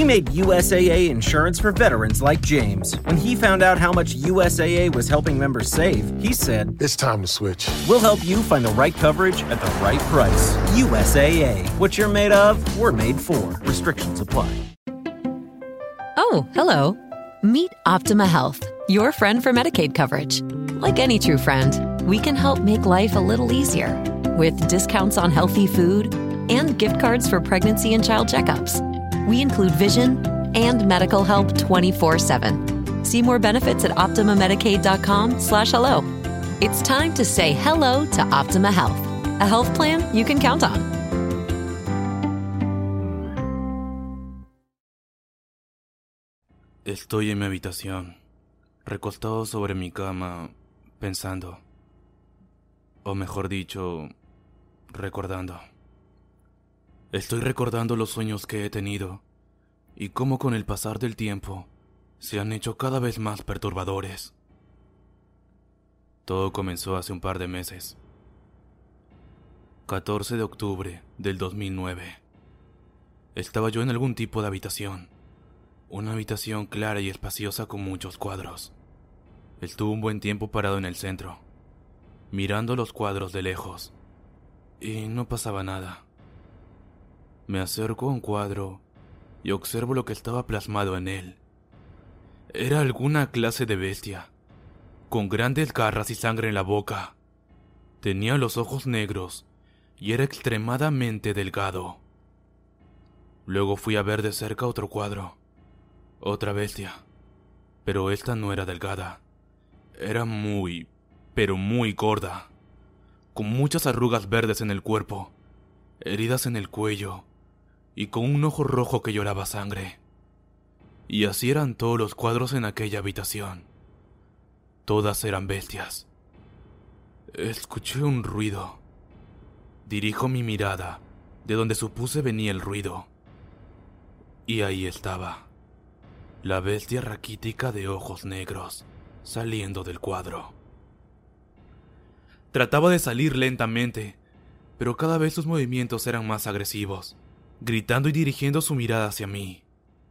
We made USAA insurance for veterans like James. When he found out how much USAA was helping members save, he said, It's time to switch. We'll help you find the right coverage at the right price. USAA. What you're made of, we're made for. Restrictions apply. Oh, hello. Meet Optima Health, your friend for Medicaid coverage. Like any true friend, we can help make life a little easier with discounts on healthy food and gift cards for pregnancy and child checkups. We include vision and medical help 24-7. See more benefits at OptimaMedicaid.com slash hello. It's time to say hello to Optima Health, a health plan you can count on. Estoy en mi habitación, recostado sobre mi cama, pensando. O mejor dicho, recordando. Estoy recordando los sueños que he tenido y cómo con el pasar del tiempo se han hecho cada vez más perturbadores. Todo comenzó hace un par de meses. 14 de octubre del 2009. Estaba yo en algún tipo de habitación. Una habitación clara y espaciosa con muchos cuadros. Estuve un buen tiempo parado en el centro, mirando los cuadros de lejos. Y no pasaba nada. Me acerco a un cuadro y observo lo que estaba plasmado en él. Era alguna clase de bestia, con grandes garras y sangre en la boca. Tenía los ojos negros y era extremadamente delgado. Luego fui a ver de cerca otro cuadro, otra bestia, pero esta no era delgada. Era muy, pero muy gorda, con muchas arrugas verdes en el cuerpo, heridas en el cuello y con un ojo rojo que lloraba sangre. Y así eran todos los cuadros en aquella habitación. Todas eran bestias. Escuché un ruido. Dirijo mi mirada de donde supuse venía el ruido. Y ahí estaba. La bestia raquítica de ojos negros saliendo del cuadro. Trataba de salir lentamente, pero cada vez sus movimientos eran más agresivos, gritando y dirigiendo su mirada hacia mí,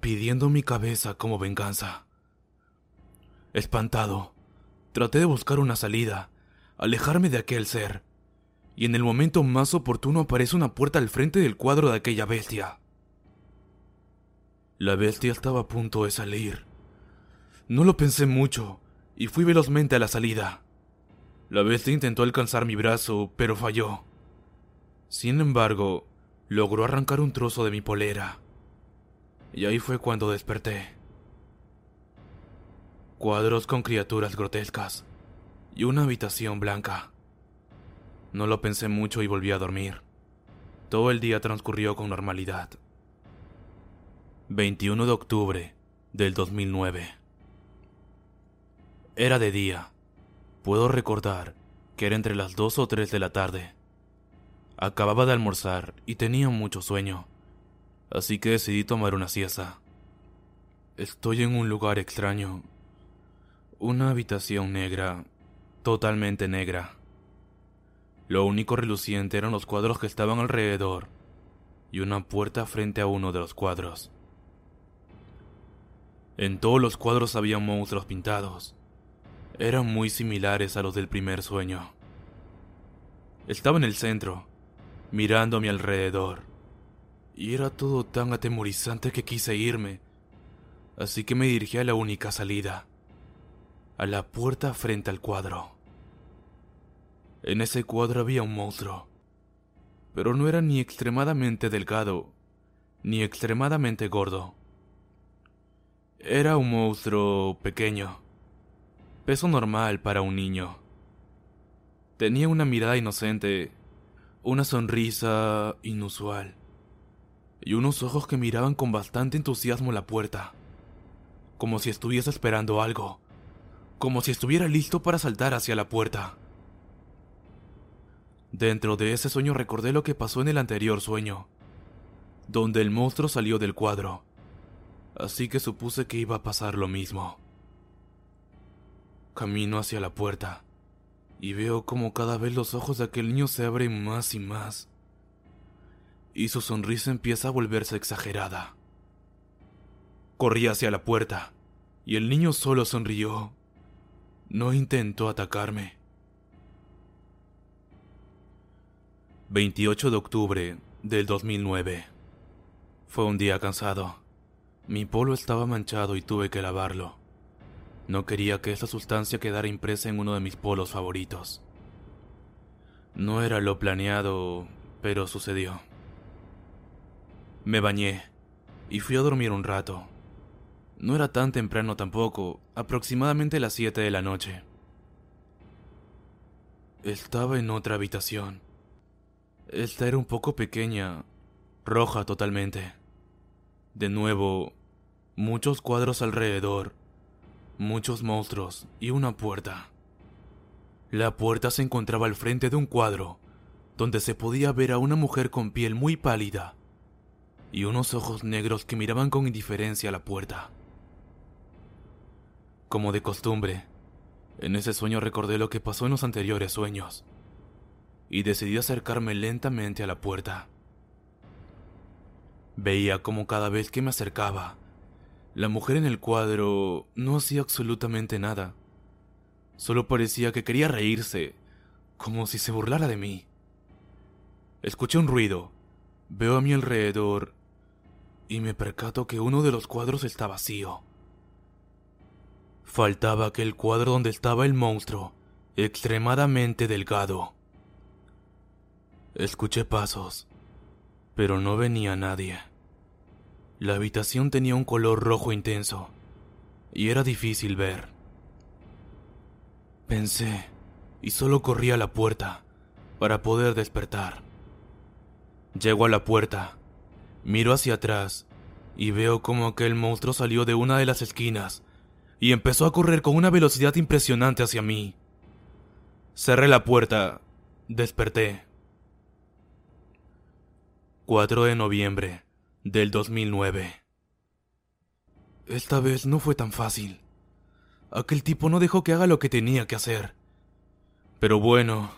pidiendo mi cabeza como venganza. Espantado, traté de buscar una salida, alejarme de aquel ser, y en el momento más oportuno aparece una puerta al frente del cuadro de aquella bestia. La bestia estaba a punto de salir. No lo pensé mucho y fui velozmente a la salida. La bestia intentó alcanzar mi brazo, pero falló. Sin embargo, logró arrancar un trozo de mi polera. Y ahí fue cuando desperté. Cuadros con criaturas grotescas y una habitación blanca. No lo pensé mucho y volví a dormir. Todo el día transcurrió con normalidad. 21 de octubre del 2009. Era de día. Puedo recordar que era entre las 2 o 3 de la tarde. Acababa de almorzar y tenía mucho sueño, así que decidí tomar una siesta. Estoy en un lugar extraño. Una habitación negra, totalmente negra. Lo único reluciente eran los cuadros que estaban alrededor y una puerta frente a uno de los cuadros. En todos los cuadros había monstruos pintados. Eran muy similares a los del primer sueño. Estaba en el centro, mirando a mi alrededor, y era todo tan atemorizante que quise irme, así que me dirigí a la única salida, a la puerta frente al cuadro. En ese cuadro había un monstruo, pero no era ni extremadamente delgado, ni extremadamente gordo. Era un monstruo pequeño, peso normal para un niño. Tenía una mirada inocente, una sonrisa inusual y unos ojos que miraban con bastante entusiasmo la puerta, como si estuviese esperando algo, como si estuviera listo para saltar hacia la puerta. Dentro de ese sueño recordé lo que pasó en el anterior sueño, donde el monstruo salió del cuadro así que supuse que iba a pasar lo mismo. Camino hacia la puerta y veo como cada vez los ojos de aquel niño se abren más y más, y su sonrisa empieza a volverse exagerada. Corrí hacia la puerta y el niño solo sonrió. No intentó atacarme. 28 de octubre del 2009. Fue un día cansado. Mi polo estaba manchado y tuve que lavarlo. No quería que esa sustancia quedara impresa en uno de mis polos favoritos. No era lo planeado, pero sucedió. Me bañé y fui a dormir un rato. No era tan temprano tampoco, aproximadamente las 7 de la noche. Estaba en otra habitación. Esta era un poco pequeña, roja totalmente. De nuevo, muchos cuadros alrededor, muchos monstruos y una puerta. La puerta se encontraba al frente de un cuadro, donde se podía ver a una mujer con piel muy pálida y unos ojos negros que miraban con indiferencia a la puerta. Como de costumbre, en ese sueño recordé lo que pasó en los anteriores sueños y decidí acercarme lentamente a la puerta. Veía como cada vez que me acercaba, la mujer en el cuadro no hacía absolutamente nada. Solo parecía que quería reírse, como si se burlara de mí. Escuché un ruido, veo a mi alrededor y me percato que uno de los cuadros está vacío. Faltaba aquel cuadro donde estaba el monstruo, extremadamente delgado. Escuché pasos, pero no venía nadie. La habitación tenía un color rojo intenso y era difícil ver. Pensé y solo corrí a la puerta para poder despertar. Llego a la puerta, miro hacia atrás y veo como aquel monstruo salió de una de las esquinas y empezó a correr con una velocidad impresionante hacia mí. Cerré la puerta, desperté 4 de noviembre del 2009. Esta vez no fue tan fácil. Aquel tipo no dejó que haga lo que tenía que hacer. Pero bueno,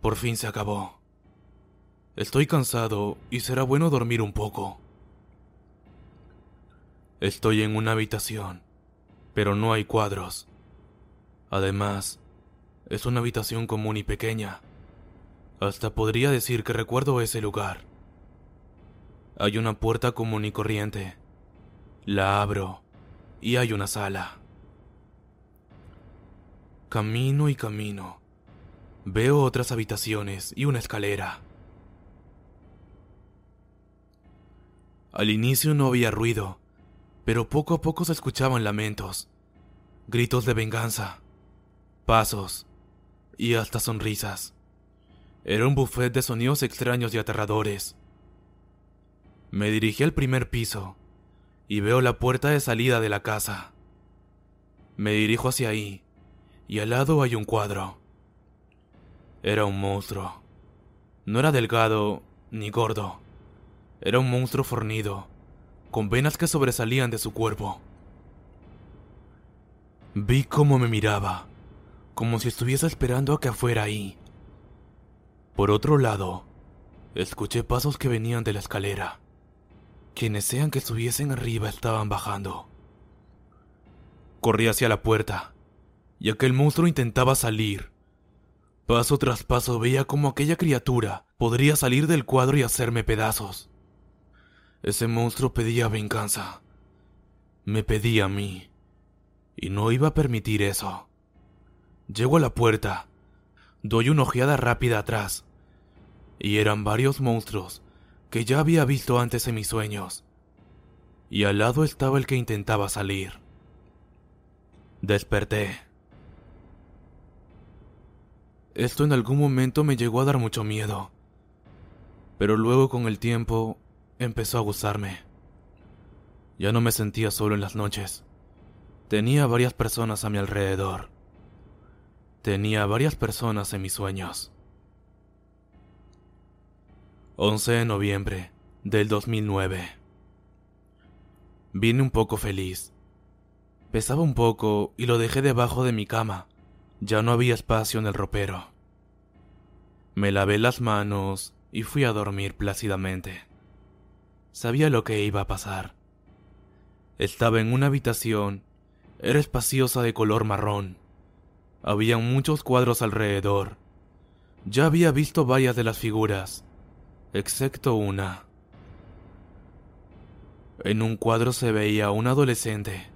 por fin se acabó. Estoy cansado y será bueno dormir un poco. Estoy en una habitación, pero no hay cuadros. Además, es una habitación común y pequeña. Hasta podría decir que recuerdo ese lugar. Hay una puerta común y corriente. La abro y hay una sala. Camino y camino. Veo otras habitaciones y una escalera. Al inicio no había ruido, pero poco a poco se escuchaban lamentos, gritos de venganza, pasos y hasta sonrisas. Era un buffet de sonidos extraños y aterradores. Me dirigí al primer piso y veo la puerta de salida de la casa. Me dirijo hacia ahí y al lado hay un cuadro. Era un monstruo. No era delgado ni gordo. Era un monstruo fornido, con venas que sobresalían de su cuerpo. Vi cómo me miraba, como si estuviese esperando a que fuera ahí. Por otro lado, escuché pasos que venían de la escalera. Quienes sean que estuviesen arriba estaban bajando. Corrí hacia la puerta, y aquel monstruo intentaba salir. Paso tras paso veía como aquella criatura podría salir del cuadro y hacerme pedazos. Ese monstruo pedía venganza. Me pedía a mí. Y no iba a permitir eso. Llego a la puerta. Doy una ojeada rápida atrás. Y eran varios monstruos que ya había visto antes en mis sueños. Y al lado estaba el que intentaba salir. Desperté. Esto en algún momento me llegó a dar mucho miedo. Pero luego con el tiempo empezó a gustarme. Ya no me sentía solo en las noches. Tenía varias personas a mi alrededor. Tenía varias personas en mis sueños. 11 de noviembre del 2009. Vine un poco feliz. Pesaba un poco y lo dejé debajo de mi cama. Ya no había espacio en el ropero. Me lavé las manos y fui a dormir plácidamente. Sabía lo que iba a pasar. Estaba en una habitación. Era espaciosa de color marrón. Había muchos cuadros alrededor. Ya había visto varias de las figuras, excepto una. En un cuadro se veía un adolescente.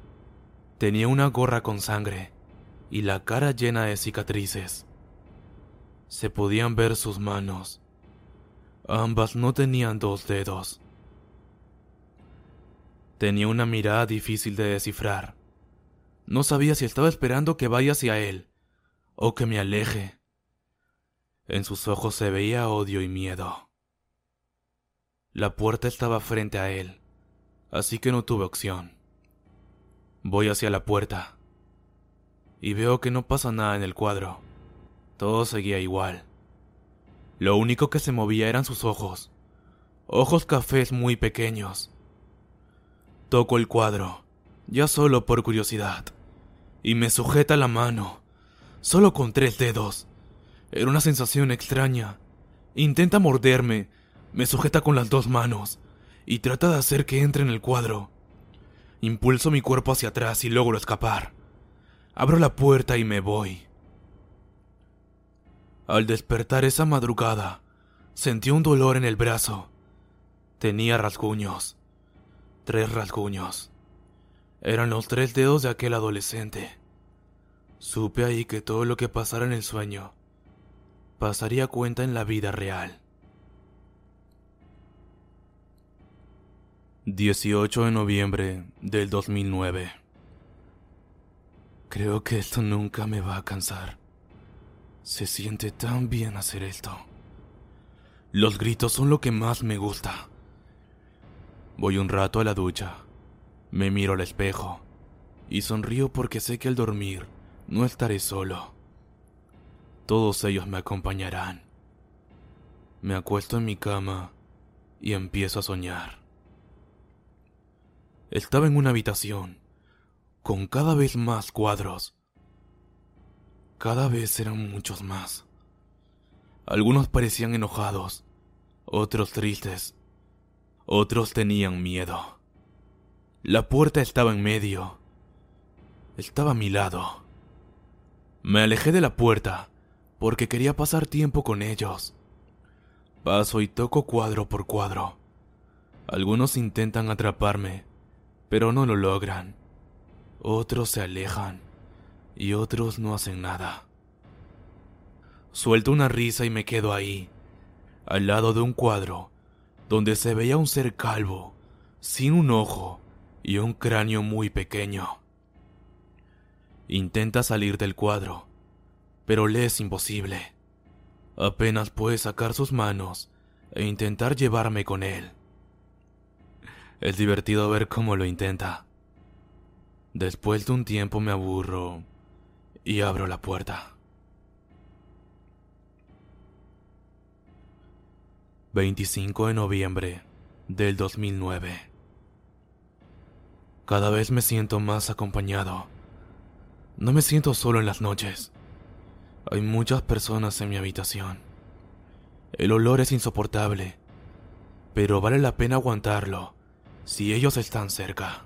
Tenía una gorra con sangre y la cara llena de cicatrices. Se podían ver sus manos. Ambas no tenían dos dedos. Tenía una mirada difícil de descifrar. No sabía si estaba esperando que vaya hacia él o que me aleje. En sus ojos se veía odio y miedo. La puerta estaba frente a él, así que no tuve opción. Voy hacia la puerta y veo que no pasa nada en el cuadro. Todo seguía igual. Lo único que se movía eran sus ojos, ojos cafés muy pequeños. Toco el cuadro, ya solo por curiosidad, y me sujeta la mano, solo con tres dedos. Era una sensación extraña. Intenta morderme, me sujeta con las dos manos, y trata de hacer que entre en el cuadro. Impulso mi cuerpo hacia atrás y logro escapar. Abro la puerta y me voy. Al despertar esa madrugada, sentí un dolor en el brazo. Tenía rasguños. Tres rasguños. Eran los tres dedos de aquel adolescente. Supe ahí que todo lo que pasara en el sueño pasaría cuenta en la vida real. 18 de noviembre del 2009. Creo que esto nunca me va a cansar. Se siente tan bien hacer esto. Los gritos son lo que más me gusta. Voy un rato a la ducha, me miro al espejo y sonrío porque sé que al dormir no estaré solo. Todos ellos me acompañarán. Me acuesto en mi cama y empiezo a soñar. Estaba en una habitación con cada vez más cuadros. Cada vez eran muchos más. Algunos parecían enojados, otros tristes, otros tenían miedo. La puerta estaba en medio. Estaba a mi lado. Me alejé de la puerta porque quería pasar tiempo con ellos. Paso y toco cuadro por cuadro. Algunos intentan atraparme, pero no lo logran. Otros se alejan y otros no hacen nada. Suelto una risa y me quedo ahí, al lado de un cuadro, donde se veía un ser calvo, sin un ojo y un cráneo muy pequeño. Intenta salir del cuadro, pero le es imposible. Apenas puede sacar sus manos e intentar llevarme con él. Es divertido ver cómo lo intenta. Después de un tiempo me aburro y abro la puerta. 25 de noviembre del 2009. Cada vez me siento más acompañado. No me siento solo en las noches. Hay muchas personas en mi habitación. El olor es insoportable, pero vale la pena aguantarlo si ellos están cerca.